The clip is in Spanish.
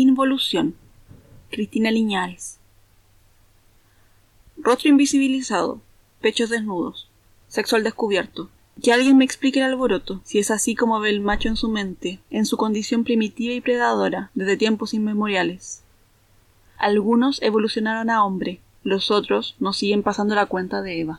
Involución. Cristina Liñares. Rostro invisibilizado, pechos desnudos, sexo al descubierto. Que alguien me explique el alboroto, si es así como ve el macho en su mente, en su condición primitiva y predadora, desde tiempos inmemoriales. Algunos evolucionaron a hombre, los otros nos siguen pasando la cuenta de Eva.